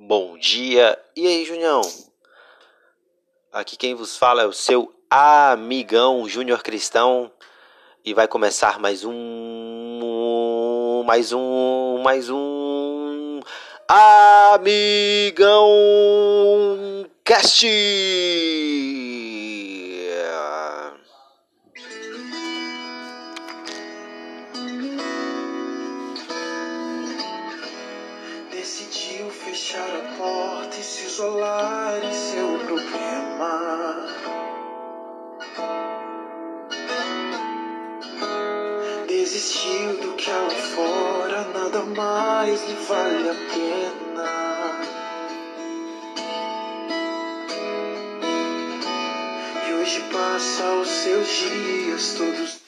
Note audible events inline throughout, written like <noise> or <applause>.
bom dia. E aí, Junião? Aqui quem vos fala é o seu amigão Júnior Cristão e vai começar mais um mais um mais um amigão cast. Mais lhe vale a pena. E hoje passa os seus dias todos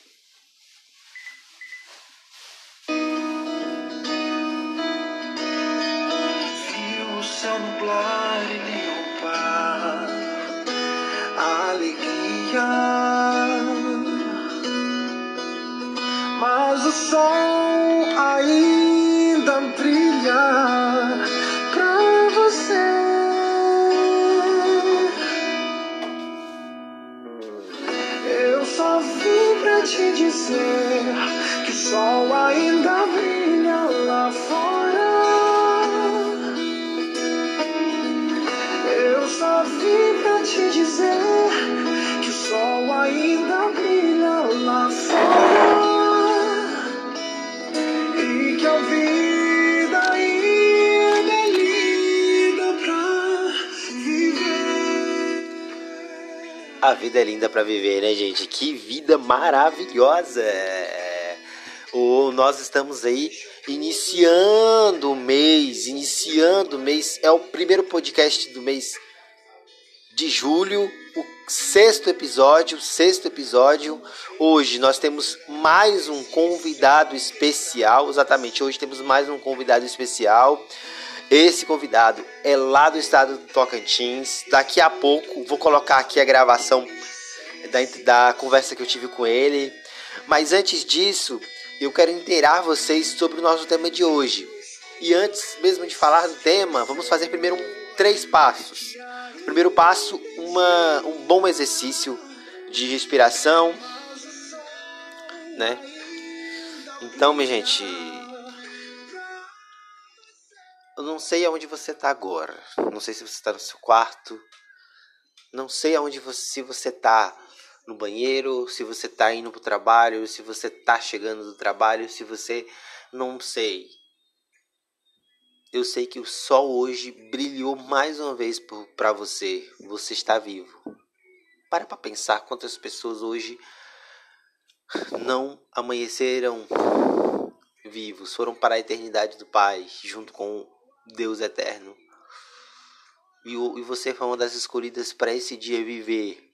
A vida é linda pra viver, né, gente? Que vida maravilhosa! O, nós estamos aí iniciando o mês, iniciando o mês. É o primeiro podcast do mês de julho, o sexto episódio, sexto episódio. Hoje nós temos mais um convidado especial, exatamente, hoje temos mais um convidado especial. Esse convidado é lá do estado do Tocantins. Daqui a pouco vou colocar aqui a gravação da, da conversa que eu tive com ele. Mas antes disso, eu quero inteirar vocês sobre o nosso tema de hoje. E antes mesmo de falar do tema, vamos fazer primeiro um, três passos. Primeiro passo, uma, um bom exercício de respiração, né? Então, minha gente, eu não sei aonde você está agora. Não sei se você está no seu quarto. Não sei aonde você, se você está no banheiro, se você está indo para o trabalho, se você está chegando do trabalho, se você não sei. Eu sei que o sol hoje brilhou mais uma vez para você. Você está vivo. Para para pensar quantas pessoas hoje não amanheceram vivos, foram para a eternidade do Pai, junto com Deus eterno. E, e você foi uma das escolhidas para esse dia viver.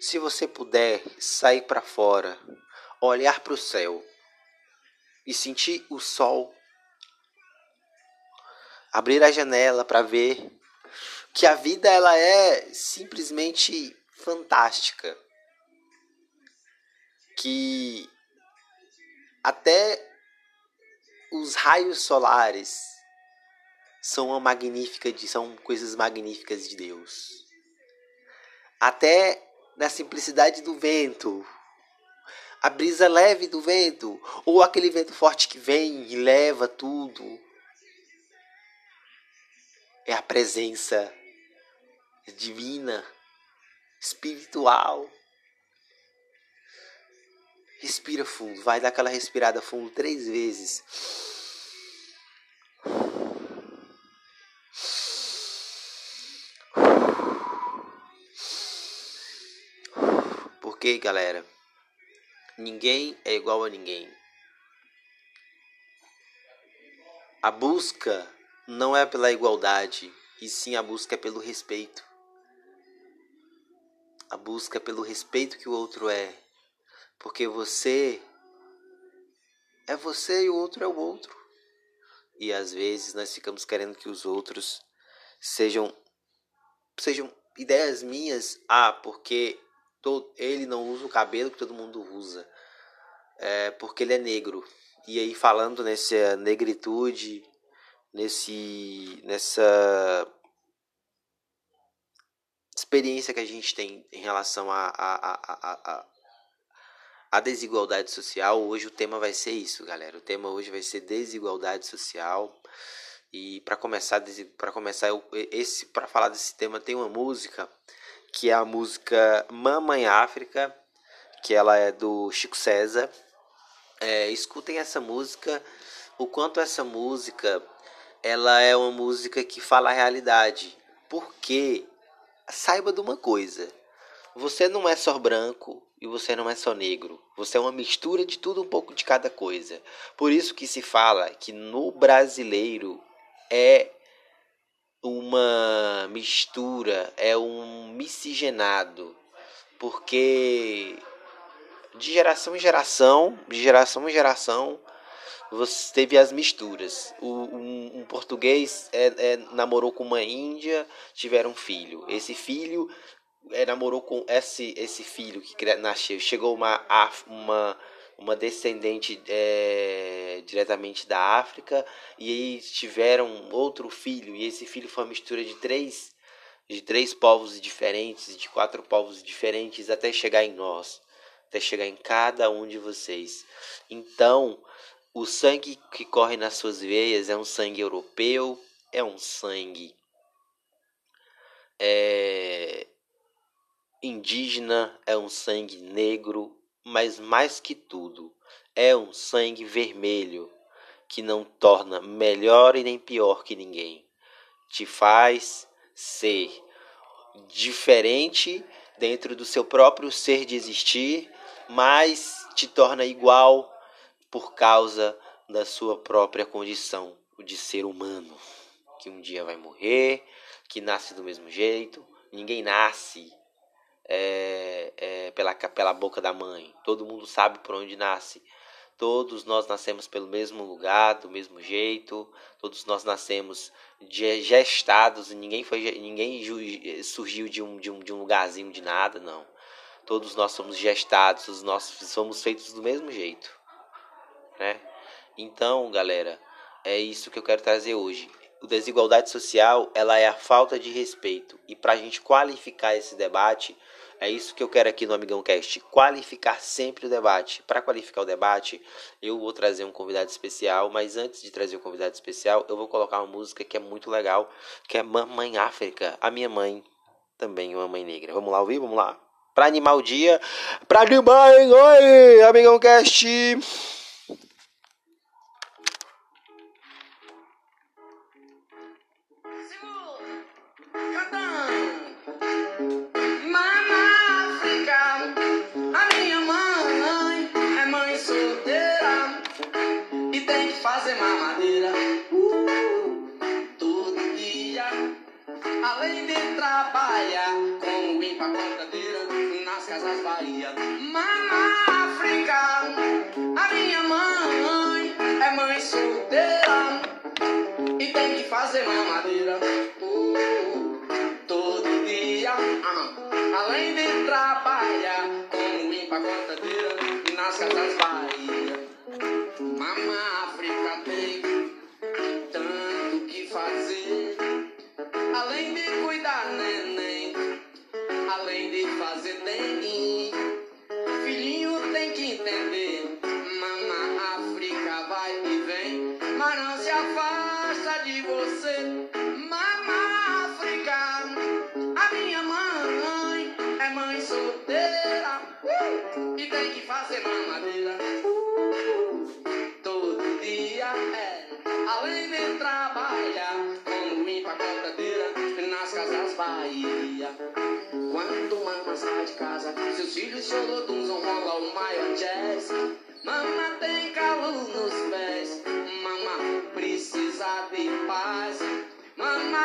Se você puder sair para fora, olhar para o céu e sentir o sol, abrir a janela para ver que a vida ela é simplesmente fantástica. Que até os raios solares são uma magnífica de, são coisas magníficas de Deus. Até na simplicidade do vento, a brisa leve do vento, ou aquele vento forte que vem e leva tudo. É a presença divina, espiritual. Respira fundo, vai dar aquela respirada fundo três vezes. Porque, galera, ninguém é igual a ninguém. A busca não é pela igualdade, e sim a busca é pelo respeito. A busca é pelo respeito que o outro é. Porque você é você e o outro é o outro. E às vezes nós ficamos querendo que os outros sejam sejam ideias minhas. Ah, porque todo, ele não usa o cabelo que todo mundo usa. É porque ele é negro. E aí falando nessa negritude, nesse nessa experiência que a gente tem em relação a, a, a, a, a desigualdade social. Hoje o tema vai ser isso, galera. O tema hoje vai ser desigualdade social. E para começar, para começar esse para falar desse tema tem uma música que é a música Mamãe África, que ela é do Chico César. É, escutem essa música, o quanto essa música ela é uma música que fala a realidade. Porque saiba de uma coisa, você não é só branco e você não é só negro. Você é uma mistura de tudo um pouco de cada coisa. Por isso que se fala que no brasileiro é uma mistura, é um miscigenado, porque de geração em geração, de geração em geração, você teve as misturas. O, um, um português é, é, namorou com uma índia, tiveram um filho. Esse filho é, namorou com esse, esse filho que nasceu. Chegou uma, uma uma descendente é, diretamente da África e aí tiveram outro filho e esse filho foi uma mistura de três de três povos diferentes de quatro povos diferentes até chegar em nós até chegar em cada um de vocês então o sangue que corre nas suas veias é um sangue europeu é um sangue é, indígena é um sangue negro mas mais que tudo, é um sangue vermelho que não torna melhor e nem pior que ninguém. Te faz ser diferente dentro do seu próprio ser de existir, mas te torna igual por causa da sua própria condição de ser humano, que um dia vai morrer, que nasce do mesmo jeito. Ninguém nasce é, é, pela, pela boca da mãe. Todo mundo sabe por onde nasce. Todos nós nascemos pelo mesmo lugar, do mesmo jeito. Todos nós nascemos gestados. Ninguém foi, ninguém surgiu de um, de um, de um lugarzinho de nada, não. Todos nós somos gestados. Nós somos feitos do mesmo jeito, né? Então, galera, é isso que eu quero trazer hoje. O desigualdade social, ela é a falta de respeito. E para a gente qualificar esse debate, é isso que eu quero aqui no Amigão Cast, qualificar sempre o debate. Para qualificar o debate, eu vou trazer um convidado especial, mas antes de trazer o um convidado especial, eu vou colocar uma música que é muito legal, que é Mamãe África, a minha mãe, também uma mãe negra. Vamos lá ouvir? Vamos lá. Para animar o dia, para animar, hein? Oi, Amigão Cast. Além vem trabalhar como empacotadeira nas casas Bahia. Mamá África, a minha mãe é mãe solteira e tem que fazer mamadeira. Uh, todo dia, ah, além de trabalhar como empacotadeira nas casas Bahia. fazer mamadeira todo dia. É. Além de trabalhar, quando limpa a cadeira nas casas Bahia. Quando mama sai de casa, seus filhos choroduns vão rolar o maior jazz. Mama tem calor nos pés, mama precisa de paz. Mama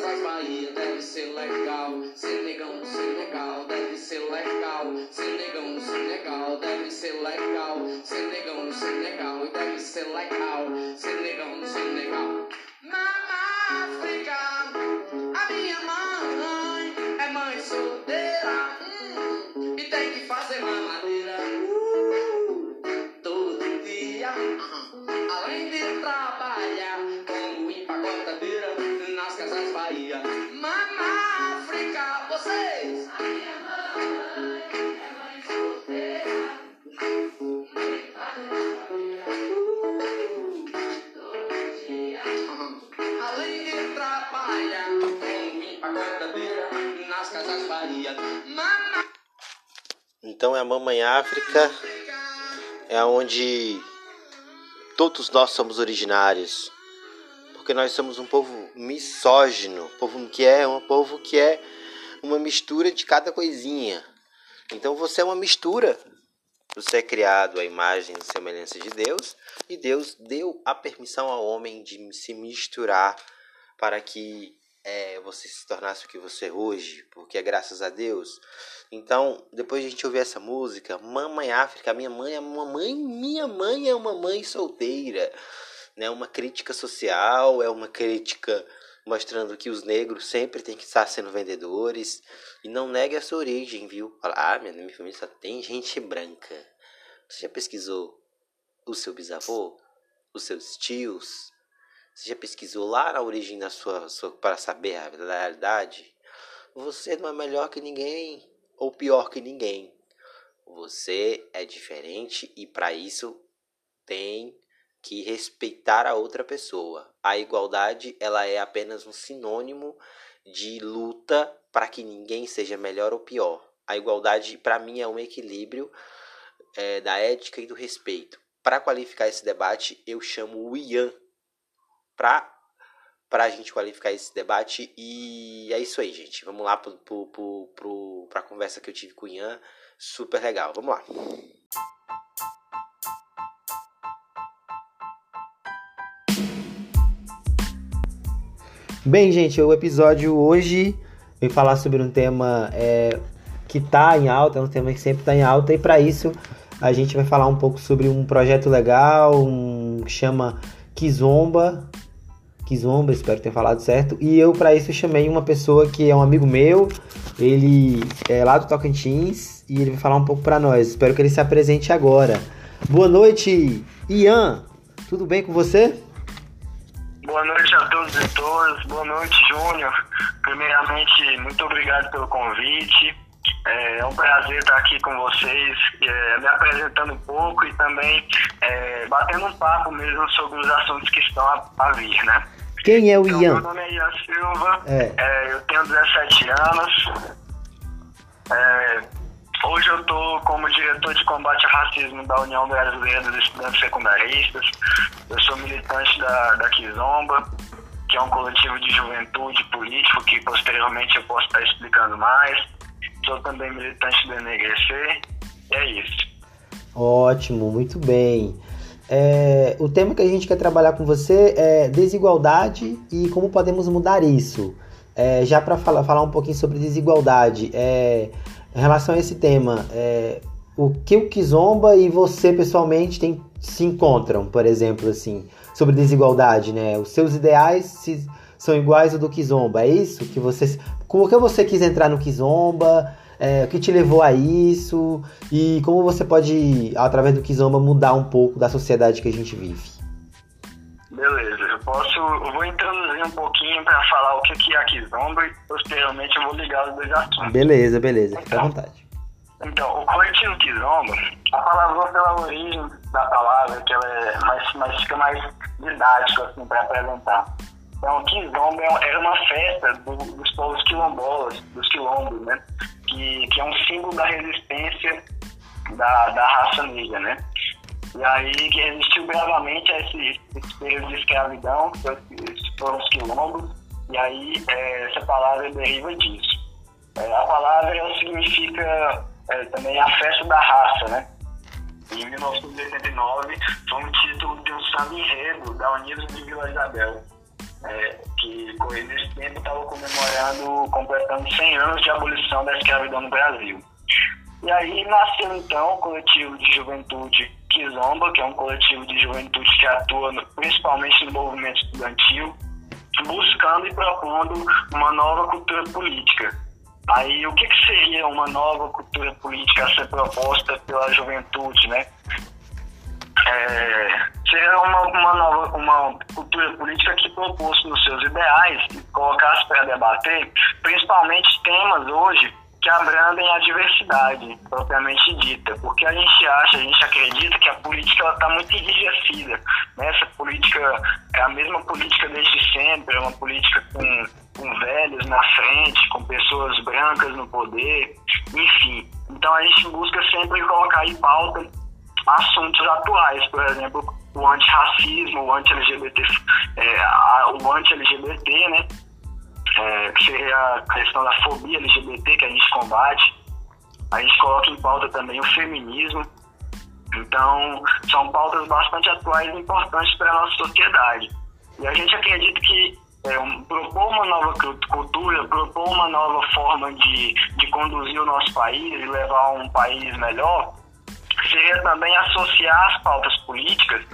casas Bahia deve ser legal. Senegão no Senegal deve ser legal. Senegão no Senegal deve ser legal. Senegão no Senegal e deve ser legal. Senegão no Senegal. Mama África, a minha mãe é mãe solteira. hum, e tem que fazer mamadeira. Então é a Mamãe África, é onde todos nós somos originários. Porque nós somos um povo misógino, povo que é um povo que é uma mistura de cada coisinha. Então você é uma mistura. Você é criado à imagem e semelhança de Deus, e Deus deu a permissão ao homem de se misturar para que é, você se tornasse o que você é hoje, porque é graças a Deus. Então, depois de a gente ouvir essa música, Mamãe África, minha mãe é uma mãe, minha mãe é uma mãe solteira, né? Uma crítica social, é uma crítica mostrando que os negros sempre têm que estar sendo vendedores e não negue a sua origem, viu? Fala, ah, minha, minha família só tem gente branca. Você já pesquisou o seu bisavô? Os seus tios? Você já pesquisou lá na origem da sua, sua para saber a realidade? Você não é melhor que ninguém ou pior que ninguém. Você é diferente e para isso tem que respeitar a outra pessoa. A igualdade ela é apenas um sinônimo de luta para que ninguém seja melhor ou pior. A igualdade para mim é um equilíbrio é, da ética e do respeito. Para qualificar esse debate, eu chamo o Ian para para a gente qualificar esse debate e é isso aí, gente. Vamos lá para a conversa que eu tive com o Ian, super legal. Vamos lá. Bem, gente, o episódio hoje vai falar sobre um tema é, que está em alta, é um tema que sempre está em alta, e para isso a gente vai falar um pouco sobre um projeto legal, um que chama Kizomba. Kizomba, espero ter falado certo. E eu, para isso, chamei uma pessoa que é um amigo meu, ele é lá do Tocantins, e ele vai falar um pouco para nós. Espero que ele se apresente agora. Boa noite, Ian. Tudo bem com você? Boa noite a todos e todas. Boa noite, Júnior. Primeiramente, muito obrigado pelo convite. É um prazer estar aqui com vocês, é, me apresentando um pouco e também é, batendo um papo mesmo sobre os assuntos que estão a, a vir, né? Quem é o Então, Ian? meu nome é Ian Silva, É. é, eu tenho 17 anos. É, hoje eu estou como diretor de combate ao racismo da União Brasileira dos Estudantes Secundaristas. Eu sou militante da, da Kizomba, que é um coletivo de juventude político que posteriormente eu posso estar explicando mais. Sou também militante do NGC. É isso. Ótimo, muito bem. É, o tema que a gente quer trabalhar com você é desigualdade e como podemos mudar isso. É, já para falar, falar um pouquinho sobre desigualdade, é, em relação a esse tema, é, o que o Kizomba e você pessoalmente tem, se encontram, por exemplo, assim, sobre desigualdade, né? Os seus ideais se- são iguais ao do Kizomba, é isso que você, como que você quis entrar no Kizomba? É, o que te levou a isso e como você pode, através do Kizomba, mudar um pouco da sociedade que a gente vive. Beleza, eu posso. Eu vou introduzir um pouquinho para falar o que é a Kizomba e posteriormente eu vou ligar os dois assuntos. Beleza, beleza, fica à vontade. Então, o coletivo Kizomba, a palavra pela origem da palavra, que ela é mais, mais fica mais didático assim para apresentar. Então, Kizomba é- era uma festa do- dos povos quilombolas, dos quilombos, né? Que, que é um símbolo da resistência da, da raça negra, né? E aí que resistiu bravamente a esse, esse período de escravidão, que foram os quilombos, e aí é, essa palavra deriva disso. É, a palavra significa é, também a festa da raça, né? Em 1989 foi um título de um samba enredo da Unidos de Vila Isabel, é, que Nesse tempo estava comemorando, completando 100 anos de abolição da escravidão no Brasil. E aí nasceu então o coletivo de juventude Kizomba, que é um coletivo de juventude que atua no, principalmente no movimento estudantil, buscando e propondo uma nova cultura política. Aí o que, que seria uma nova cultura política a ser proposta pela juventude, né? É, seria uma, uma nova uma cultura política que propôs nos seus ideais e colocasse para debater principalmente temas hoje que abrandem a diversidade propriamente dita, porque a gente acha, a gente acredita que a política está muito enrijecida. Né? Essa política é a mesma política desde sempre, é uma política com, com velhos na frente, com pessoas brancas no poder, enfim. Então a gente busca sempre colocar em pauta assuntos atuais, por exemplo, o antirracismo, o anti-LGBT, é, o anti-LGBT, né? é, que seria a questão da fobia LGBT que a gente combate. A gente coloca em pauta também o feminismo. Então, são pautas bastante atuais e importantes para a nossa sociedade. E a gente acredita que é, um, propor uma nova cultura, propor uma nova forma de, de conduzir o nosso país e levar um país melhor, seria também associar as pautas políticas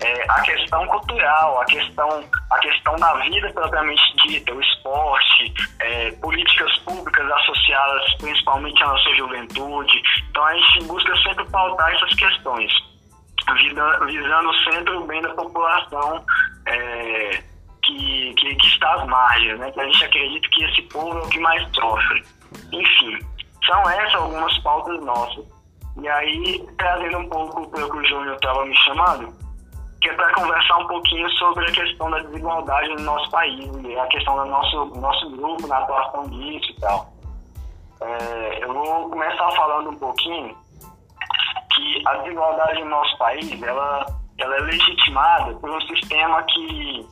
é, a questão cultural, a questão, a questão da vida propriamente dita, o esporte, é, políticas públicas associadas principalmente à nossa juventude. Então a gente busca sempre pautar essas questões, visando sempre o bem da população é, que, que, que, está às margens, né? que a gente acredita que esse povo é o que mais sofre. Enfim, são essas algumas pautas nossas. E aí, trazendo um pouco pelo que o Júnior estava me chamando, que é para conversar um pouquinho sobre a questão da desigualdade no nosso país, a questão do nosso, nosso grupo na atuação disso e tal. É, eu vou começar falando um pouquinho que a desigualdade no nosso país, ela, ela é legitimada por um sistema que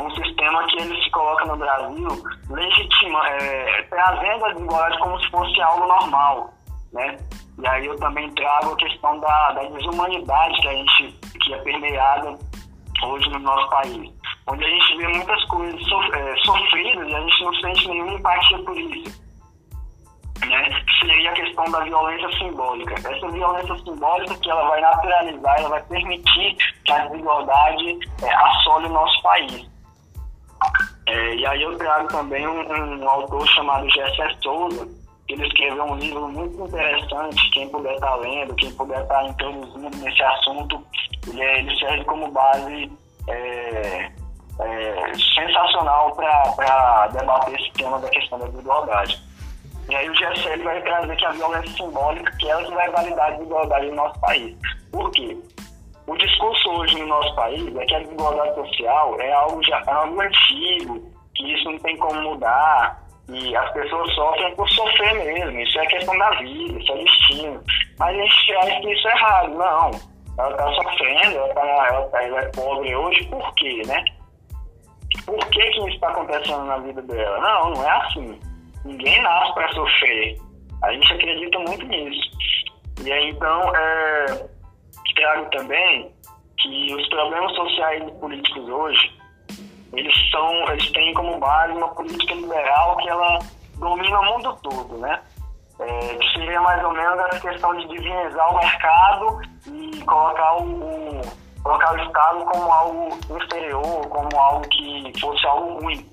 um sistema que ele se coloca no Brasil legitima, é, trazendo a desigualdade como se fosse algo normal, né? E aí eu também trago a questão da, da desumanidade que a gente que é permeada hoje no nosso país, onde a gente vê muitas coisas é, sofridas e a gente não sente nenhuma empatia por isso. Né? Seria a questão da violência simbólica. Essa violência simbólica que ela vai naturalizar, ela vai permitir que a desigualdade é, assole o nosso país. É, e aí eu trago também um, um autor chamado Gessé Souza, ele escreveu um livro muito interessante, quem puder estar tá lendo, quem puder estar tá introduzindo nesse assunto, ele, é, ele serve como base é, é, sensacional para debater esse tema da questão da desigualdade. E aí o GSL vai trazer que a violência simbólica, que é ela que vai validar a desigualdade no nosso país. Por quê? O discurso hoje no nosso país é que a desigualdade social é algo, já, é algo antigo, que isso não tem como mudar, e as pessoas sofrem por sofrer mesmo. Isso é questão da vida, isso é destino. Mas a gente acha que isso é errado. Não. Ela está sofrendo, ela, tá, ela, tá, ela, é pobre hoje, por quê, né? Por que, que isso está acontecendo na vida dela? Não, não é assim. Ninguém nasce para sofrer. A gente acredita muito nisso. E aí, então, é, trago também que os problemas sociais e políticos hoje eles são, eles têm como base uma política liberal que ela domina o mundo todo, né? É, que seria mais ou menos a questão de divinizar o mercado e colocar o, colocar o Estado como algo inferior, como algo que fosse algo ruim.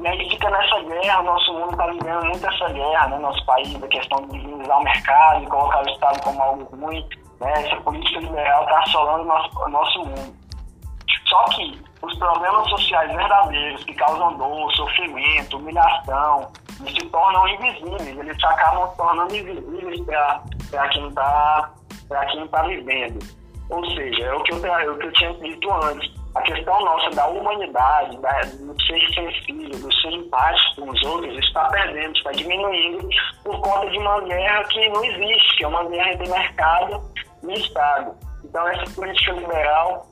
E aí fica nessa guerra, o nosso mundo está vivendo muito essa guerra, né? Nosso país, a questão de divinizar o mercado e colocar o Estado como algo ruim. Né? Essa política liberal está assolando o nosso, nosso mundo. Só que os problemas sociais verdadeiros que causam dor, sofrimento, humilhação, se tornam invisíveis, eles se acabam tornando invisíveis para quem está quem tá vivendo. Ou seja, é o, que eu, é o que eu tinha dito antes, a questão nossa da humanidade, da, do ser sensível, do ser empático com os outros, está perdendo, está diminuindo por conta de uma guerra que não existe, que é uma guerra entre mercado e Estado. Então, essa política liberal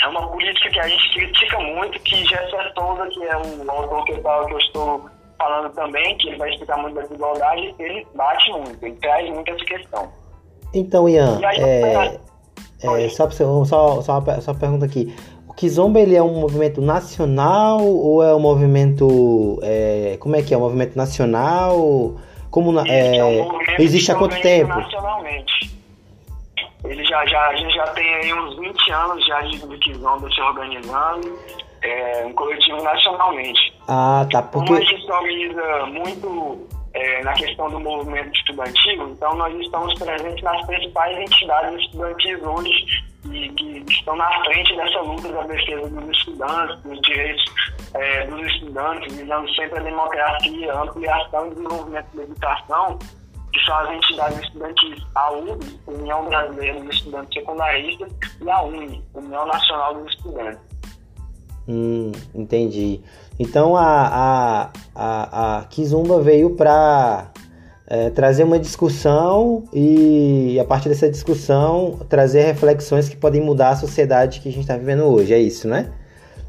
é uma política que a gente critica muito, que Jessé Souza, que é o autor que eu, estou falando também, que ele vai explicar muito da desigualdade, ele bate muito, ele traz muito essa questão. Então, Ian, aí, é, é, só, só, só, uma, só uma pergunta aqui. O Kizomba ele é um movimento nacional ou é um movimento. É, como é que é? Um movimento nacional? Como na, é, é um movimento existe há quanto tempo? Nacionalmente. Ele já, já, a gente já tem aí uns 20 anos já de, de Kizomba se organizando, é, um coletivo nacionalmente. Ah, tá. Como a Porque. gente se organiza muito é, na questão do movimento estudantil, então nós estamos presentes nas principais entidades estudantis hoje e que estão na frente dessa luta da defesa dos estudantes, dos direitos é, dos estudantes, visando sempre a democracia, a ampliação e desenvolvimento da educação, que são as entidades estudantis, a UB, União Brasileira dos Estudantes Secundaristas, e a UNE, União Nacional dos Estudantes. Hum, entendi. Então a, a, a, a Kizumba veio para trazer uma discussão e, a partir dessa discussão, trazer reflexões que podem mudar a sociedade que a gente está vivendo hoje. É isso, né?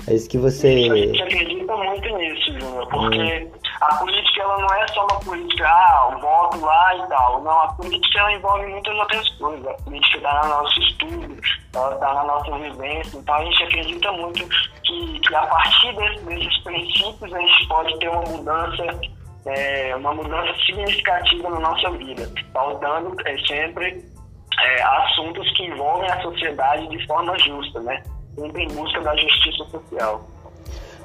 É isso que Isso, a você. gente acredita muito nisso, Júnior, porque a política ela não é só uma política, ah, o voto lá e tal. Não, a política ela envolve muitas outras coisas. A política está no nosso estudo, ela está na nossa vivência. Então a gente acredita muito que, que a partir desse- desses princípios a gente pode ter uma mudança, é, uma mudança significativa na nossa vida, pautando é, sempre é, assuntos que envolvem a sociedade de forma justa, né? Sempre em busca da justiça social.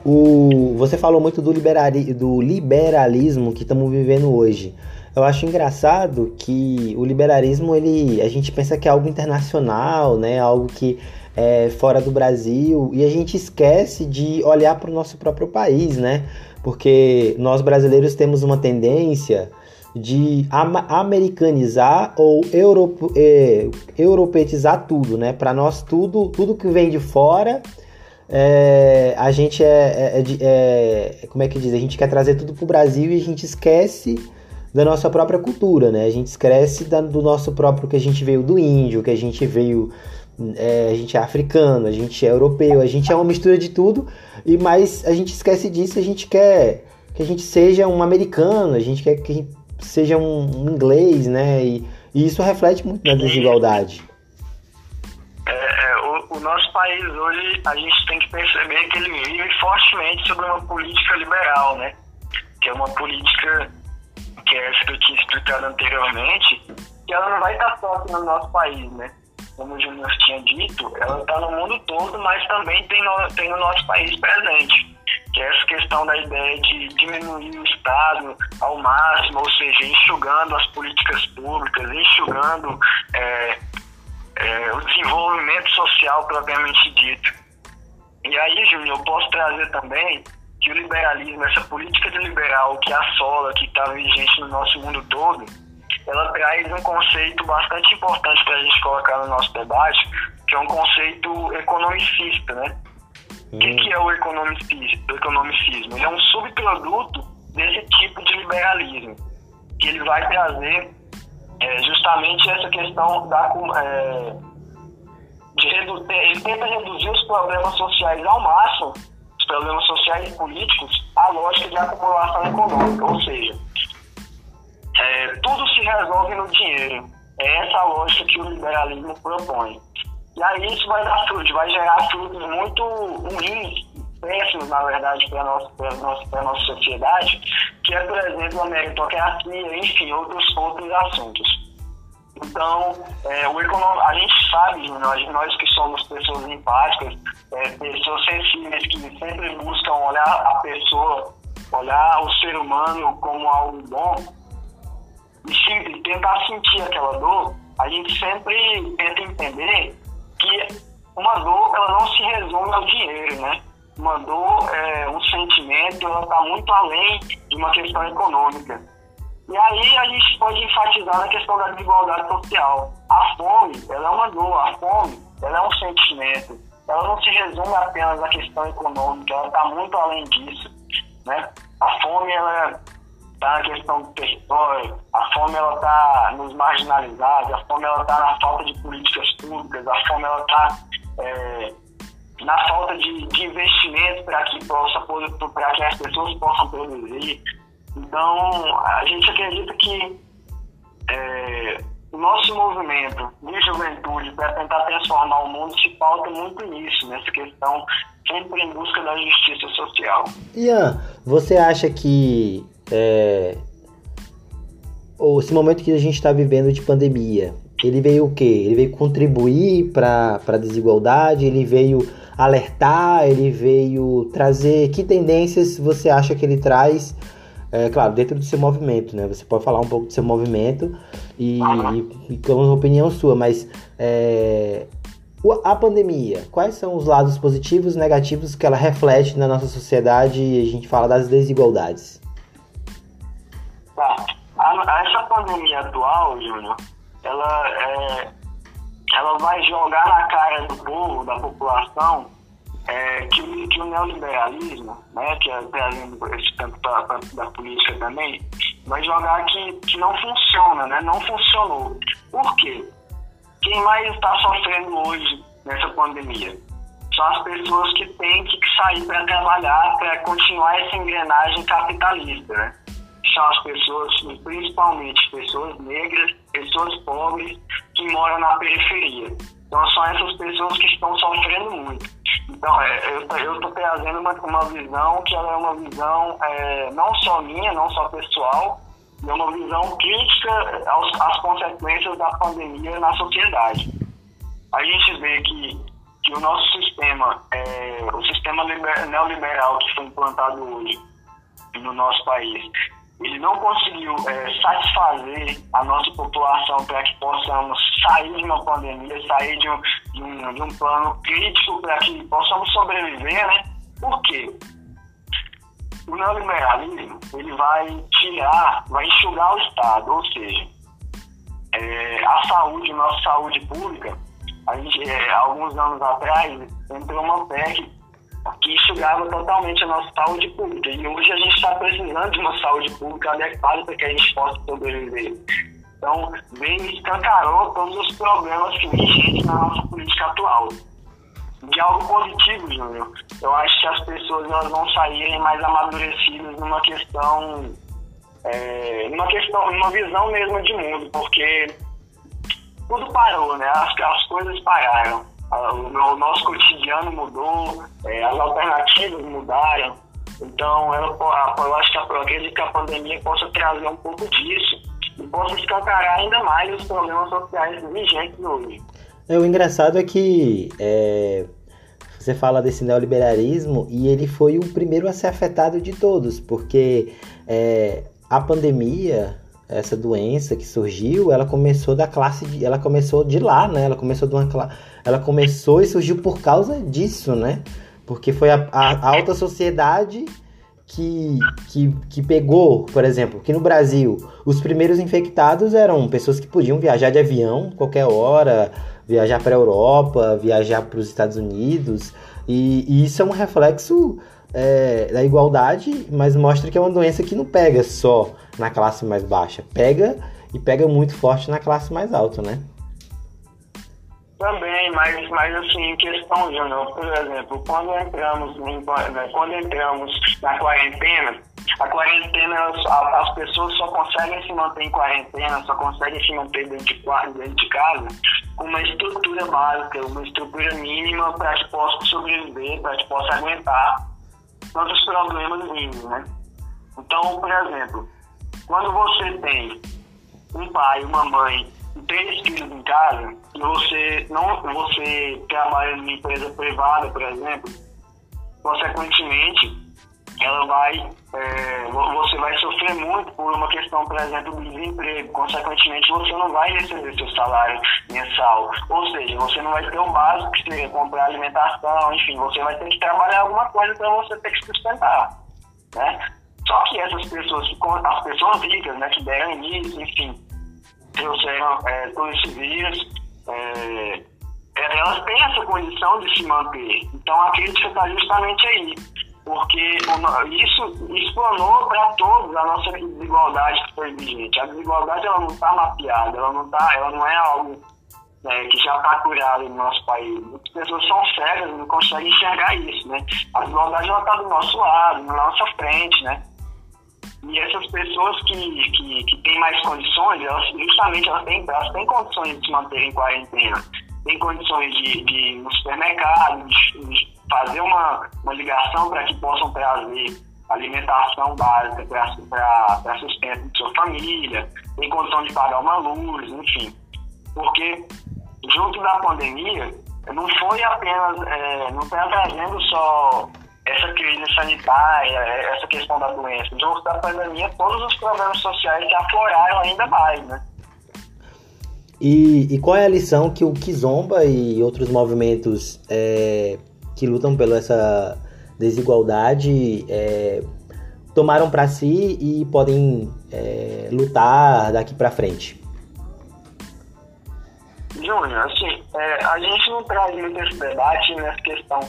O, você falou muito do, do liberalismo que estamos vivendo hoje. Eu acho engraçado que o liberalismo, ele, a gente pensa que é algo internacional, né? Algo que é fora do Brasil e a gente esquece de olhar para o nosso próprio país, né? Porque nós brasileiros temos uma tendência de americanizar ou europe, eh, europeizar tudo, né? Para nós tudo, tudo que vem de fora é, a gente é, é- é é- Como é que diz? A gente quer trazer tudo pro Brasil e a gente esquece da nossa própria cultura, né? A gente esquece da- do nosso próprio que a gente veio do índio, que a gente veio. é, a gente é africano, a gente é europeu, a gente é uma mistura de tudo, e mas a gente esquece disso, a gente quer que a gente seja um americano, a gente quer que a gente seja um, um inglês, né? E, e isso reflete muito na desigualdade. É, é, o, nosso país hoje, a gente tem que perceber que ele vive fortemente sobre uma política liberal, né? Que é uma política que é essa que eu tinha explicado anteriormente, que ela não vai estar só aqui no nosso país, né? Como o Júnior tinha dito, ela está no mundo todo, mas também tem no, tem no nosso país presente. Que é essa questão da ideia de diminuir o Estado ao máximo, ou seja, enxugando as políticas públicas, enxugando é, é, o desenvolvimento social propriamente dito. E aí, Júnior, eu posso trazer também que o liberalismo, essa política de liberal que assola, que está vigente no nosso mundo todo, ela traz um conceito bastante importante para a gente colocar no nosso debate, que é um conceito economicista, né? O que, que é o economicismo? o economicismo? Ele é um subproduto desse tipo de liberalismo, que ele vai trazer é, justamente essa questão da é, de reduzir, ele tenta reduzir os problemas sociais ao máximo, os problemas sociais e políticos, à lógica de acumulação econômica, ou seja, é, tudo se resolve no dinheiro. É essa a lógica que o liberalismo propõe. E aí isso vai dar frutos, vai gerar frutos muito ruins, péssimos, na verdade, para a nossa, nossa, nossa sociedade, que é, por exemplo, a meritocracia, enfim, outros, outros assuntos. Então, é, o econom... a gente sabe, nós, nós que somos pessoas empáticas, é, pessoas sensíveis que sempre buscam olhar a pessoa, olhar o ser humano como algo bom, e se- tentar sentir aquela dor, a gente sempre tenta entender que uma dor ela não se resume ao dinheiro, né? Uma dor, é, um sentimento, ela está muito além de uma questão econômica. E aí a gente pode enfatizar na questão da desigualdade social. A fome, ela é uma dor, a fome, ela é um sentimento. Ela não se resume apenas à questão econômica, ela está muito além disso, né? A fome, ela está na questão do território, a fome, ela está nos marginalizados, a fome, ela está na falta de políticas públicas, a fome, ela está na falta de, de investimento para que, possa, para que as pessoas possam produzir. Então, a gente acredita que é, o nosso movimento de juventude para tentar transformar o mundo se pauta muito nisso, nessa questão sempre em busca da justiça social. Ian, você acha que é, esse momento que a gente está vivendo de pandemia, ele veio o quê? Ele veio contribuir para a desigualdade, ele veio alertar, ele veio trazer. Que tendências você acha que ele traz? É, claro, dentro do seu movimento, né? Você pode falar um pouco do seu movimento e, e, uma opinião sua, mas é, a pandemia, quais são os lados positivos e negativos que ela reflete na nossa sociedade e a gente fala das desigualdades? Tá. A, essa pandemia atual, Júnior, ela, é, ela vai jogar na cara do povo, da população, é, que, que, o neoliberalismo, né, que é esse tanto da política também, vai jogar que, que não funciona, né, não funcionou. Por quê? Quem mais está sofrendo hoje nessa pandemia? São as pessoas que têm que sair para trabalhar, para continuar essa engrenagem capitalista, né? São as pessoas, principalmente pessoas negras, pessoas pobres que moram na periferia. Então são essas pessoas que estão sofrendo muito. Então, é, eu estou trazendo uma, uma visão que ela é uma visão é, não só minha, não só pessoal, é uma visão crítica aos, às consequências da pandemia na sociedade. A gente vê que, que o nosso sistema, é, o sistema liber, neoliberal que foi implantado hoje no nosso país, ele não conseguiu é, satisfazer a nossa população para que possamos sair de uma pandemia, sair de um, de um, de um plano crítico para que possamos sobreviver, né? Por quê? O neoliberalismo, ele vai tirar, vai enxugar o Estado, ou seja, é, a saúde, nossa saúde pública, a gente, é, alguns anos atrás, entrou uma PEC que enxugava totalmente a nossa saúde pública. E hoje a gente está precisando de uma saúde pública adequada para que a gente possa sobreviver. Então, vem escancarou todos os problemas que vigentes na nossa política atual. De algo positivo, Júnior, eu acho que as pessoas elas vão saírem mais amadurecidas numa questão, é, numa questão, numa visão mesmo de mundo, porque tudo parou, né? As, as coisas pararam o nosso cotidiano mudou, é, as alternativas mudaram. Então, eu acho que que a pandemia possa trazer um pouco disso e possa escancarar ainda mais os problemas sociais vigentes hoje. É, o engraçado é que é, você fala desse neoliberalismo e ele foi o primeiro a ser afetado de todos, porque é, a pandemia essa doença que surgiu, ela começou da classe de, ela começou de lá, né? Ela começou de uma ela começou e surgiu por causa disso, né? Porque foi a, a alta sociedade que, que, que pegou, por exemplo, que no Brasil os primeiros infectados eram pessoas que podiam viajar de avião qualquer hora, viajar para a Europa, viajar para os Estados Unidos, e, e isso é um reflexo é, da igualdade, mas mostra que é uma doença que não pega só na classe mais baixa, pega e pega muito forte na classe mais alta, né? Também, mas, mas assim, em questão, Júnior, por exemplo, quando entramos, né, quando entramos na quarentena, a quarentena, as pessoas só conseguem se manter em quarentena, só conseguem se manter dentro de, dentro de casa com uma estrutura básica, uma estrutura mínima para que possa sobreviver, para que possa aguentar tantos problemas vindo, né? Então, por exemplo, quando você tem um pai, uma mãe três filhos em casa, e você não você trabalha numa empresa privada, por exemplo, consequentemente, ela vai, é, você vai sofrer muito por uma questão, por exemplo, do desemprego. Consequentemente, você não vai receber seu salário mensal. Ou seja, você não vai ter o básico que seria comprar alimentação, enfim, você vai ter que trabalhar alguma coisa para você ter que sustentar. Né? Só que essas pessoas, as pessoas ricas, né, que deram início, enfim, trouxeram é, todo esse vírus, é, é, elas têm essa condição de se manter. Então a crítica está justamente aí, porque isso explanou para todos a nossa desigualdade que foi vigente. A desigualdade ela não está mapeada, ela não, tá, ela não é algo né, que já está curado no nosso país. Muitas pessoas são cegas não conseguem enxergar isso. Né? A desigualdade está do nosso lado, na nossa frente. Né? E essas pessoas que, que, que têm mais condições, elas, justamente elas têm, elas têm condições de se manter em quarentena, têm condições de, ir no supermercado, de, de fazer uma, uma ligação para que possam trazer alimentação básica para sustento de sua família, tem condição de pagar uma luz, enfim. Porque junto da pandemia, não foi apenas, é, não está trazendo só essa crise sanitária, essa questão da doença. Junto da pandemia, todos os problemas sociais se afloraram ainda mais, né? E, e qual é a lição que o Kizomba e outros movimentos é, que lutam pela essa desigualdade é, tomaram para si e podem é, lutar daqui para frente? Júnior, assim, é, a gente não traz muito esse debate nessa questão,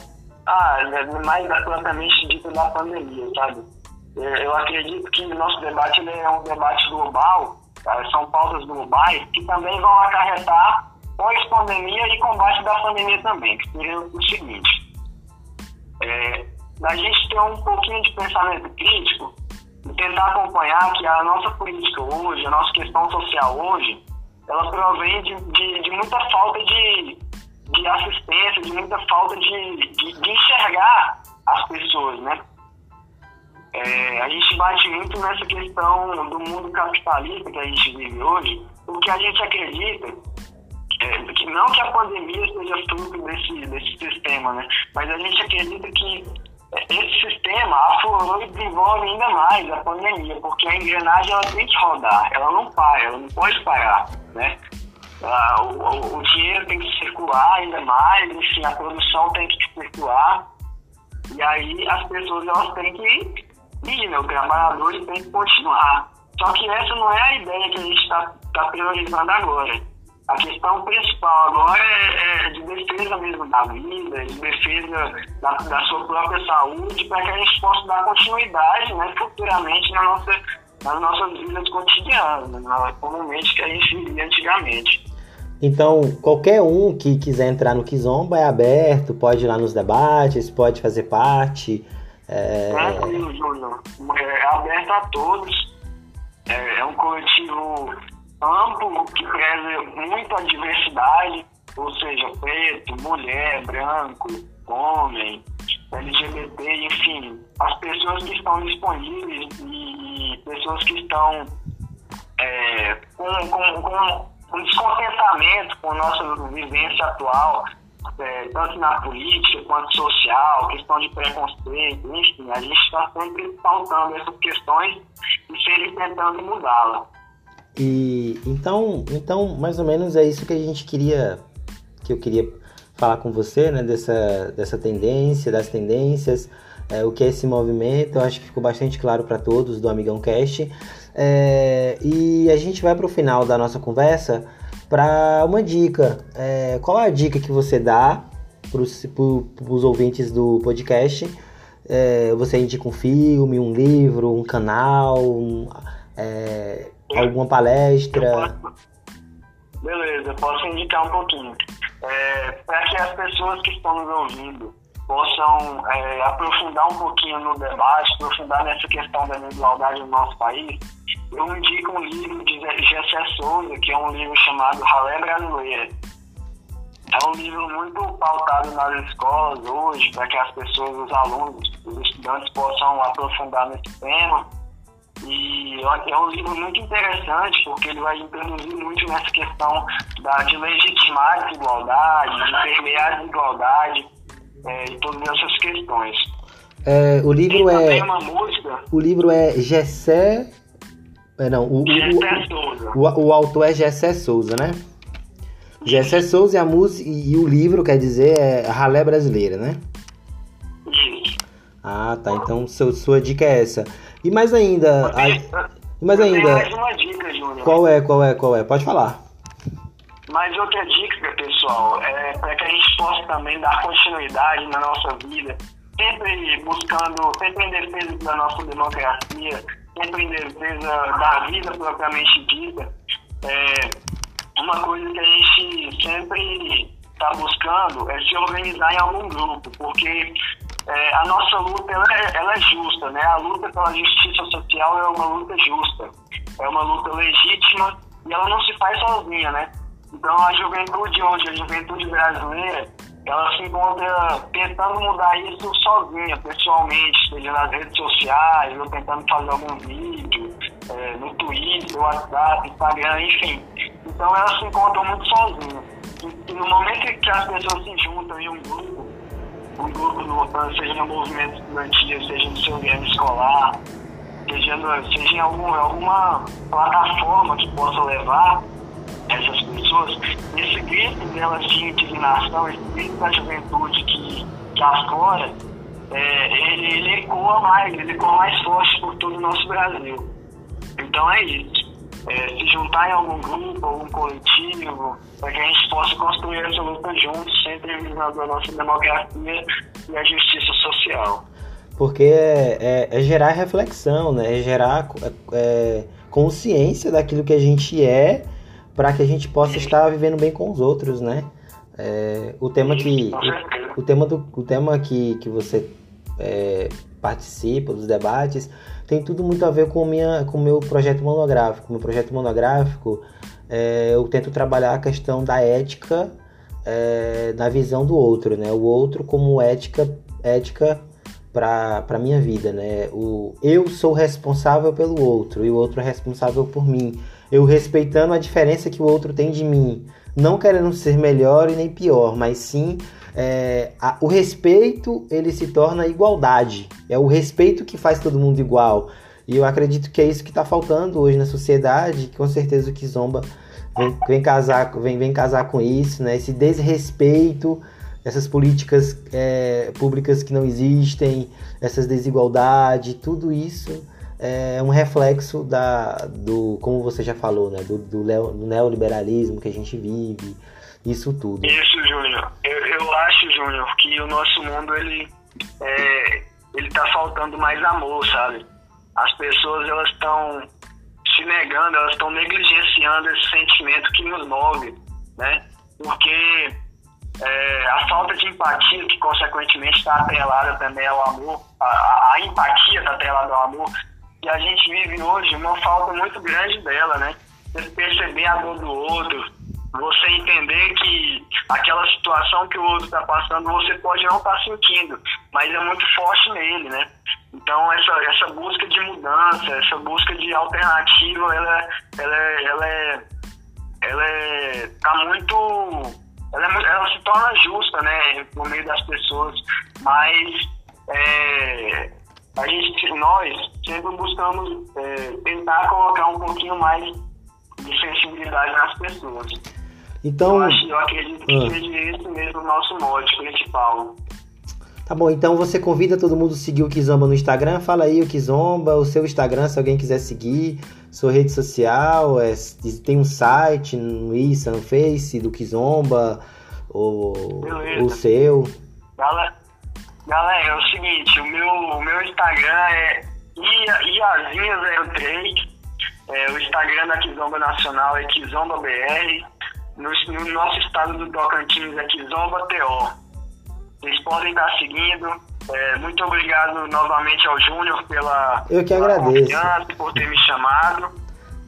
ah, mais propriamente dito da pandemia, sabe? Eu acredito que o nosso debate é um debate global, tá? são pautas globais, que também vão acarretar pós-pandemia e combate da pandemia também, que seria o seguinte, é, da gente ter um pouquinho de pensamento crítico e tentar acompanhar que a nossa política hoje, a nossa questão social hoje, ela provém de, de, de muita falta de, de assistência, de muita falta de, de, de enxergar as pessoas, né? É, a gente bate muito nessa questão do mundo capitalista que a gente vive hoje, porque a gente acredita é, que não que a pandemia seja fruto desse, desse sistema, né? Mas a gente acredita que esse sistema aflorou e desenvolve ainda mais a pandemia, porque a engrenagem ela tem que rodar, ela não para, ela não pode parar, né? Ah, o, o, dinheiro tem que circular ainda mais, enfim, a produção tem que circular, e aí as pessoas elas têm que ir, né? O trabalhador tem que continuar. Só que essa não é a ideia que a gente está tá priorizando agora a questão principal agora é, é, de defesa mesmo da vida, de defesa da, da sua própria saúde, para que a gente possa dar continuidade né, futuramente na nossa, nas nossas vidas cotidianas, né, comumente que a gente vivia antigamente. Então, qualquer um que quiser entrar no Kizomba é aberto, pode ir lá nos debates, pode fazer parte. É... Tranquilo, Júnior. É aberto a todos. É, é um coletivo amplo, que preza muito a diversidade, ou seja, preto, mulher, branco, homem, LGBT, enfim, as pessoas que estão disponíveis e pessoas que estão é, com, com, com, com descontentamento com a nossa vivência atual, é, tanto na política quanto social, questão de preconceito, enfim, a gente está sempre pautando essas questões e sempre tentando mudá-las. E então, então, mais ou menos é isso que a gente queria, que eu queria falar com você, né? Dessa, dessa tendência, das tendências, é, o que é esse movimento. Eu acho que ficou bastante claro para todos do Amigão Cast. É, e a gente vai para o final da nossa conversa para uma dica. É, qual é a dica que você dá para os ouvintes do podcast? É, você indica um filme, um livro, um canal, um, é, Alguma palestra? Beleza, posso indicar um pouquinho. É, Para que as pessoas que estão nos ouvindo possam é, aprofundar um pouquinho no debate, aprofundar nessa questão da desigualdade no nosso país, eu indico um livro de Gessé Souza, que é um livro chamado Ralé Brasileira. É um livro muito pautado nas escolas hoje, para que as pessoas, os alunos, os estudantes possam aprofundar nesse tema e é um livro muito interessante, porque ele vai introduzir muito nessa questão da, de legitimar a desigualdade, de permear a desigualdade é, e todas essas questões. É, o livro é. O livro é Gessé. É, não, o, Gessé Souza. O, o, o autor é Gessé Souza, né? Gessé Souza e a música e o livro, quer dizer, é Ralé Brasileira, né? Isso. Ah, tá. Então seu, sua dica é essa. E mais ainda. A... Mais ainda. mais uma dica, Júnior. Qual é, qual é, qual é? Pode falar. Mais outra dica, pessoal, é para que a gente possa também dar continuidade na nossa vida, sempre buscando, sempre em defesa da nossa democracia, sempre em defesa da vida propriamente dita. É, uma coisa que a gente sempre está buscando é se organizar em algum grupo, porque é, a nossa luta ela é, ela é justa, né? A luta pela justiça social é uma luta justa, é uma luta legítima e ela não se faz sozinha, né? Então a juventude hoje, a juventude brasileira, ela se encontra tentando mudar isso sozinha, pessoalmente, seja nas redes sociais, ou tentando fazer algum vídeo, é, no Twitter, WhatsApp, Instagram, enfim. Então elas se encontram muito sozinhas. E, e no momento que as pessoas se juntam em um grupo, um grupo, no, seja no movimento estudantil, seja no seu grêmio escolar, seja, seja em algum, alguma plataforma que possa levar essas pessoas, esse grito delas de indignação, esse grito da juventude que, que aflora, é, ele, ele ecoa mais, ele ecoa mais forte por todo o nosso Brasil. Então é isso. É, se juntar em algum grupo, algum coletivo, para que a gente possa construir essa luta juntos, sempre visando a nossa democracia e a justiça social. Porque é, é, é gerar reflexão, né? é gerar é, consciência daquilo que a gente é para que a gente possa estar vivendo bem com os outros, né? É, o tema que o, tema do o tema que, que você é, participa dos debates tem tudo muito a ver com minha com meu projeto monográfico. Meu projeto monográfico é, eu tento trabalhar a questão da ética é, na visão do outro, né? O outro como ética ética para para minha vida, né? O eu sou responsável pelo outro e o outro é responsável por mim eu respeitando a diferença que o outro tem de mim, não querendo ser melhor e nem pior, mas sim é, a, o respeito ele se torna igualdade. É o respeito que faz todo mundo igual. E eu acredito que é isso que está faltando hoje na sociedade. Com certeza o Kizomba vem, vem, casar, vem, vem casar com isso, né? Esse desrespeito, essas políticas é, públicas que não existem, essas desigualdades, tudo isso é um reflexo da, do, como você já falou, né, do, do, do neoliberalismo que a gente vive, isso tudo. Isso, Júnior. Eu, eu acho, Júnior, que o nosso mundo ele é, ele tá faltando mais amor, sabe? As pessoas elas estão se negando, elas estão negligenciando esse sentimento que nos move, né? Porque é, a falta de empatia, que consequentemente está atrelada também ao amor, a, a empatia está atrelada ao amor, que a gente vive hoje uma falta muito grande dela, né? Você perceber a dor do outro, você entender que aquela situação que o outro está passando você pode não estar tá sentindo, mas é muito forte nele, né? Então essa, essa busca de mudança, essa busca de alternativa, ela, ela, ela é, ela é, tá muito, ela, é, ela se torna justa, né, no meio das pessoas, mas é, a gente, nós, sempre buscamos é, tentar colocar um pouquinho mais de sensibilidade nas pessoas. Então, eu, acho, eu acredito que ah. seja esse mesmo o nosso mote principal. Tá bom, então você convida todo mundo a seguir o Kizomba no Instagram. Fala aí o Kizomba, o seu Instagram, se alguém quiser seguir, sua rede social, é, tem um site no Insta, no Face do Kizomba, ou o seu. Galera, Galera, é o seguinte, o meu, o meu Instagram é Iazinha03, é, o Instagram da Kizomba Nacional é KizombaBR, no, no nosso estado do Tocantins é Kizomba TO. Vocês podem estar seguindo. É, muito obrigado novamente ao Júnior pela, Eu que agradeço. por ter me chamado.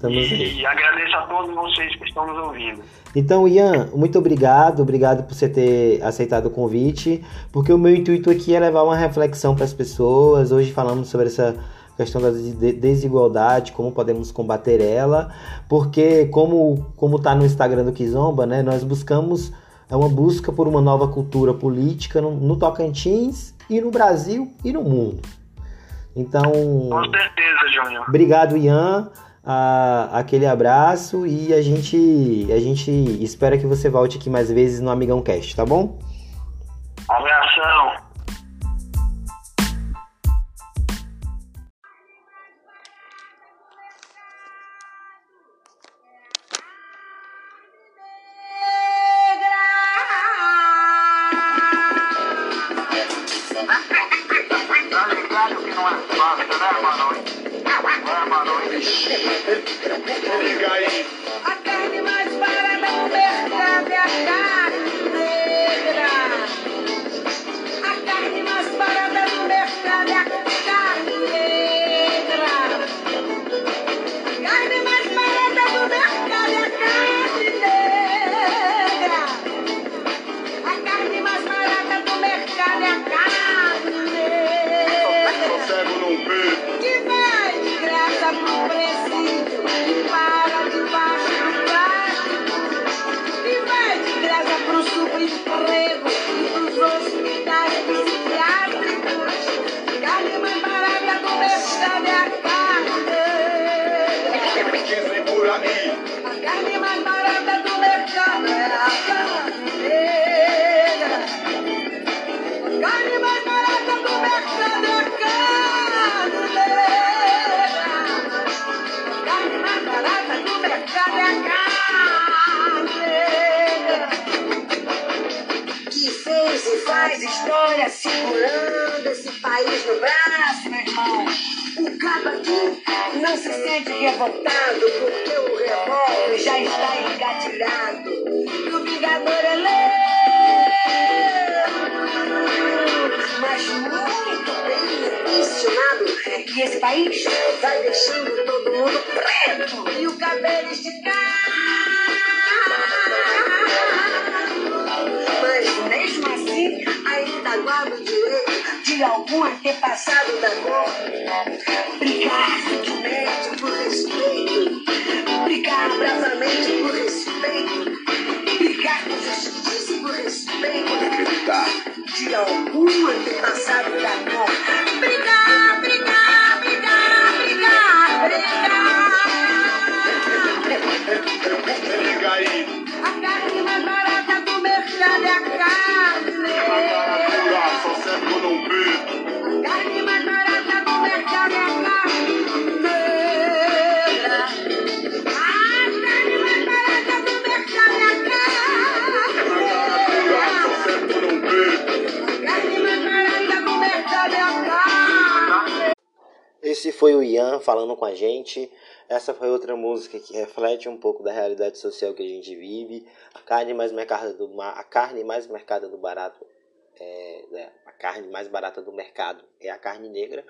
e, e agradeço a todos vocês que estão nos ouvindo. Então, Ian, muito obrigado, obrigado por você ter aceitado o convite, porque o meu intuito aqui é levar uma reflexão para as pessoas. Hoje falamos sobre essa questão da desigualdade, como podemos combater ela, porque como como está no Instagram do Kizomba, né, nós buscamos é uma busca por uma nova cultura política no, no Tocantins e no Brasil e no mundo. Então, com certeza, Júnior. Obrigado, Ian a, aquele abraço e a gente, a gente espera que você volte aqui mais vezes no Amigão Cast, tá bom? Abração! Faz história segurando esse país no braço, meu irmão. O cabo aqui não se sente revoltado porque o revólver já está engatilhado. E o vingador é mas muito bem intencionado. E esse país vai deixando todo mundo preto e o cabelo esticado. Mas mesmo assim, ainda guardo o direito de algum antepassado da cor brigar gentilmente por respeito, brigar bravamente por respeito, brigar com justiça por respeito acreditar. De algum antepassado da cor. Brigar, brigar, brigar, brigar, brigar. Liga aí, A carne mais barata do mercado é a carne. baratura, só serve não vê. A carne mais barata foi o Ian falando com a gente. Essa foi outra música que reflete um pouco da realidade social que a gente vive. A carne mais mercada do a carne mais mercada do barato é, né, a carne mais barata do mercado é a carne negra,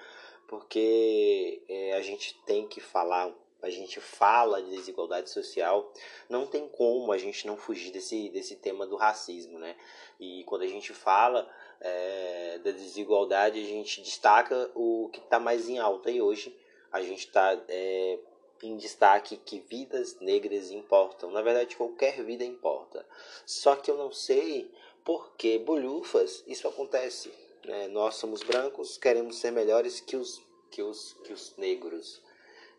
porque é, a gente tem que falar, a gente fala de desigualdade social, não tem como a gente não fugir desse, desse tema do racismo, né? E quando a gente fala é, da desigualdade, a gente destaca o que está mais em alta e hoje a gente está é, em destaque que vidas negras importam. Na verdade, qualquer vida importa. Só que eu não sei por que bolhufas isso acontece. né? Nós somos brancos, queremos ser melhores que os, que os, que os negros,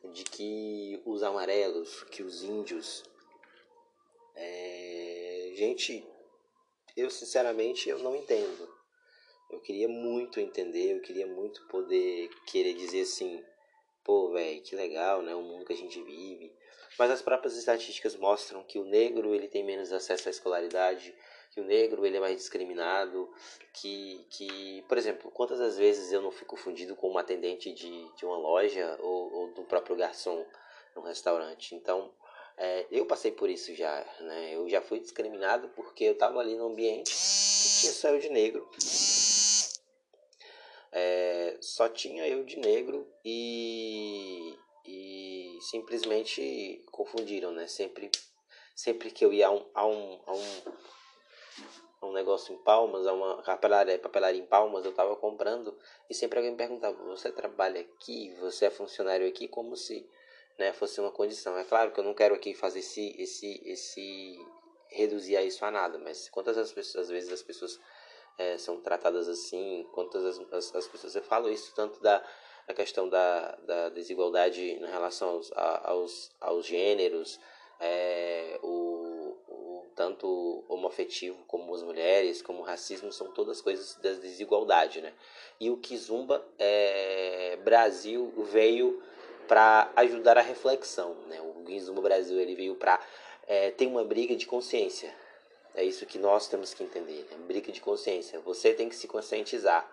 de que os amarelos, que os índios. É, Gente, eu sinceramente eu não entendo. Eu queria muito entender, eu queria muito poder querer dizer assim, pô, velho, que legal, né, o mundo que a gente vive. Mas as próprias estatísticas mostram que o negro ele tem menos acesso à escolaridade, o negro ele é mais discriminado, que, que por exemplo, quantas das vezes eu não fico confundido com uma atendente de, de uma loja ou, ou do próprio garçom num restaurante. Então, é, eu passei por isso já, né? Eu já fui discriminado porque eu estava ali num ambiente que tinha só eu de negro. É, só tinha eu de negro e, e simplesmente confundiram, né? Sempre, sempre que eu ia a um, a um, a um, um negócio em Palmas, a uma papelaria, papelaria em Palmas, eu tava comprando e sempre alguém me perguntava: Você trabalha aqui? Você é funcionário aqui? Como se né, fosse uma condição. É claro que eu não quero aqui fazer esse, esse, esse reduzir a isso a nada, mas quantas as pessoas, às vezes as pessoas é, são tratadas assim, quantas as, as, as, pessoas, eu falo isso tanto da, da questão da, da desigualdade em relação aos, a, aos, aos gêneros, é, o tanto homoafetivo como as mulheres, como o racismo, são todas coisas da desigualdade, né? E o Kizumba é, Brasil veio para ajudar a reflexão, né? O Kizumba Brasil ele veio para é, ter uma briga de consciência. É isso que nós temos que entender, né? briga de consciência. Você tem que se conscientizar.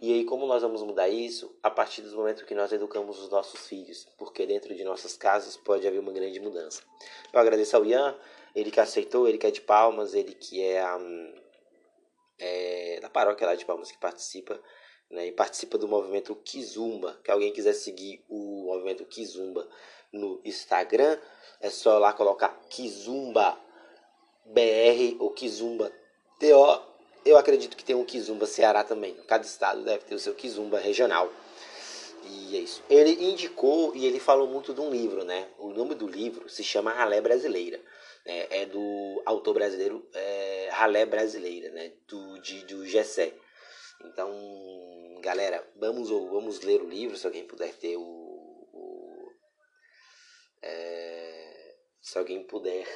E aí, como nós vamos mudar isso? A partir do momento que nós educamos os nossos filhos, porque dentro de nossas casas pode haver uma grande mudança. Eu agradeço ao Ian, ele que aceitou, ele que é de Palmas, ele que é, um, é da paróquia lá de Palmas que participa, né, e participa do movimento Kizumba. Que alguém quiser seguir o movimento Kizumba no Instagram, é só lá colocar Kizumba BR ou Kizumba TO. Eu acredito que tem um Kizumba Ceará também. Cada estado deve ter o seu Kizumba regional. E é isso. Ele indicou e ele falou muito de um livro, né? O nome do livro se chama Ralé Brasileira. É, é do autor brasileiro é, Ralé Brasileira, né? Do, de, do Gessé. Então, galera, vamos, vamos ler o livro, se alguém puder ter o. o é, se alguém puder.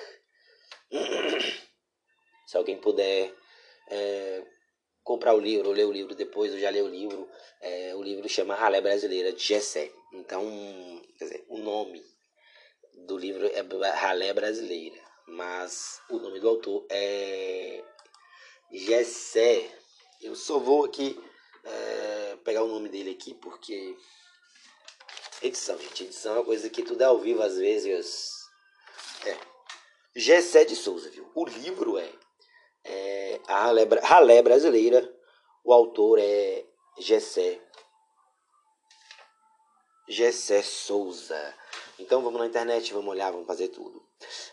<coughs> se alguém puder é, comprar o livro, ler o livro depois, eu já li o livro. É, o livro chama Ralé Brasileira de Gessé. Então, quer dizer, o nome do livro é Ralé Brasileira, mas o nome do autor é Gessé. Eu só vou aqui é, pegar o nome dele aqui porque edição, gente, edição é uma coisa que tudo é ao vivo às vezes. É. Gessé de Souza, viu? O livro é é, a ralé, brasileira, o autor é Gessé. Gessé Souza. Então vamos na internet, vamos olhar, vamos fazer tudo.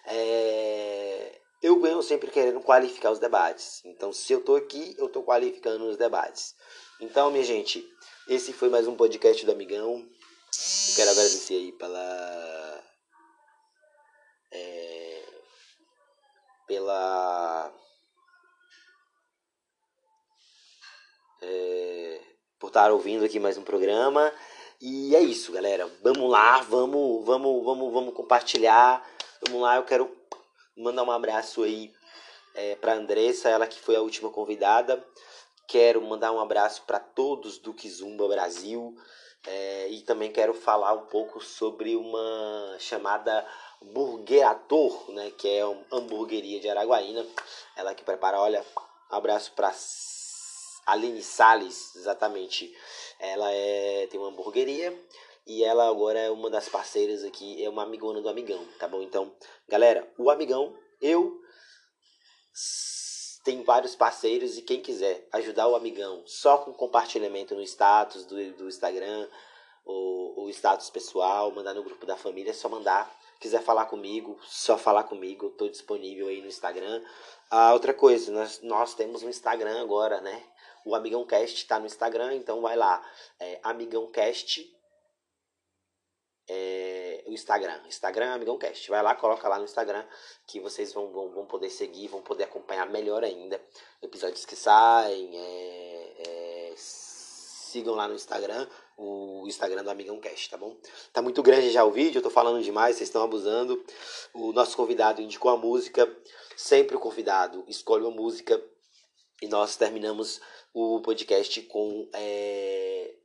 É, eu venho sempre querendo qualificar os debates. Então, se eu tô aqui, eu tô qualificando os debates. Então, minha gente, esse foi mais um podcast do Amigão. Eu quero agradecer aí pela. É, pela é, por estar ouvindo aqui mais um programa. E é isso, galera. Vamos lá, vamos, vamos, vamos, vamos compartilhar. Vamos lá, eu quero mandar um abraço aí é, para Andressa, ela que foi a última convidada. Quero mandar um abraço para todos do Kizumba Brasil. É, e também quero falar um pouco sobre uma chamada Burgerator, né, que é uma hamburgueria de Araguaína. Ela que prepara, olha, um abraço para Aline Salles, exatamente. Ela é, tem uma hamburgueria e ela agora é uma das parceiras aqui, é uma amigona do Amigão, tá bom? Então, galera, o Amigão, eu tenho vários parceiros e quem quiser ajudar o Amigão só com compartilhamento no status do, do Instagram, o, o status pessoal, mandar no grupo da família, é só mandar. Quiser falar comigo, só falar comigo, estou disponível aí no Instagram. Ah, outra coisa, nós, nós temos um Instagram agora, né? O Amigão Cast está no Instagram, então vai lá. É, Amigão Cast. É, o Instagram. Instagram é Amigão Cast. Vai lá, coloca lá no Instagram que vocês vão, vão, vão poder seguir, vão poder acompanhar melhor ainda episódios que saem. É, é, sigam lá no Instagram, o Instagram do Amigão Cast, tá bom? Tá muito grande já o vídeo, eu tô falando demais, vocês estão abusando. O nosso convidado indicou a música, sempre o convidado escolhe uma música e nós terminamos o podcast com é,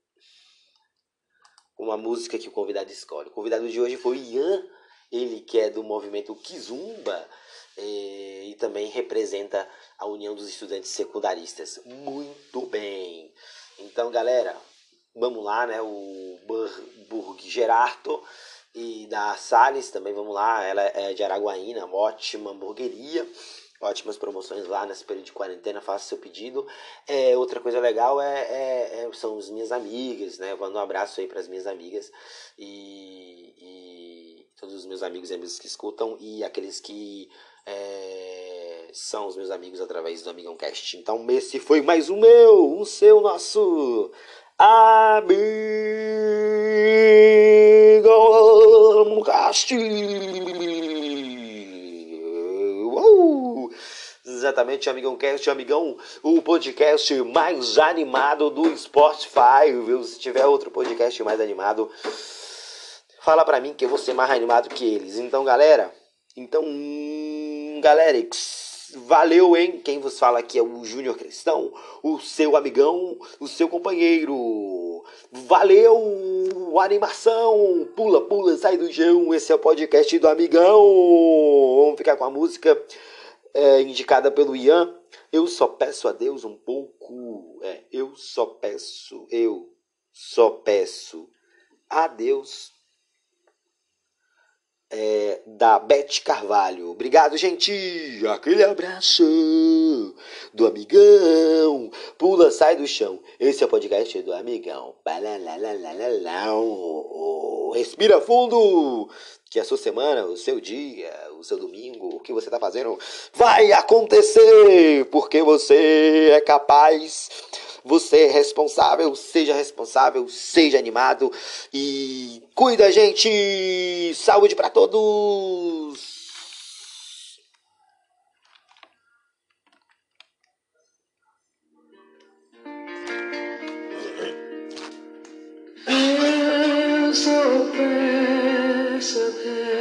uma música que o convidado escolhe. O convidado de hoje foi Ian, ele que é do movimento Kizumba é, e também representa a União dos Estudantes Secundaristas. Muito bem! Então, galera, vamos lá, né? O Burg Gerardo e da Salles também, vamos lá. Ela é de Araguaína, ótima hamburgueria ótimas promoções lá nesse período de quarentena, faça seu pedido. É, outra coisa legal é, é, é são as minhas amigas, né? Eu mando um abraço aí para as minhas amigas e, e, todos os meus amigos e amigas que escutam e aqueles que é, são os meus amigos através do Amigão Cast. Então esse foi mais um meu, um seu, nosso Amigão Cast. Exatamente, Amigão Cast, Amigão, o podcast mais animado do Spotify, viu? Se tiver outro podcast mais animado, fala pra mim que eu vou ser mais animado que eles. Então, galera, então, galera, valeu, hein? Quem vos fala aqui é o Júnior Cristão, o seu amigão, o seu companheiro. Valeu, animação! Pula, pula, sai do chão. Esse é o podcast do amigão. Vamos ficar com a música é, indicada pelo Ian, eu só peço a Deus um pouco. É, eu só peço, eu só peço a Deus. É, da Beth Carvalho. Obrigado, gente. Aquele abraço do amigão. Pula, sai do chão. Esse é o podcast do amigão. Respira fundo. Que a sua semana, o seu dia, o seu domingo, o que você está fazendo vai acontecer, porque você é capaz, você é responsável, seja responsável, seja animado e cuida, gente! Saúde para todos! Eu só peço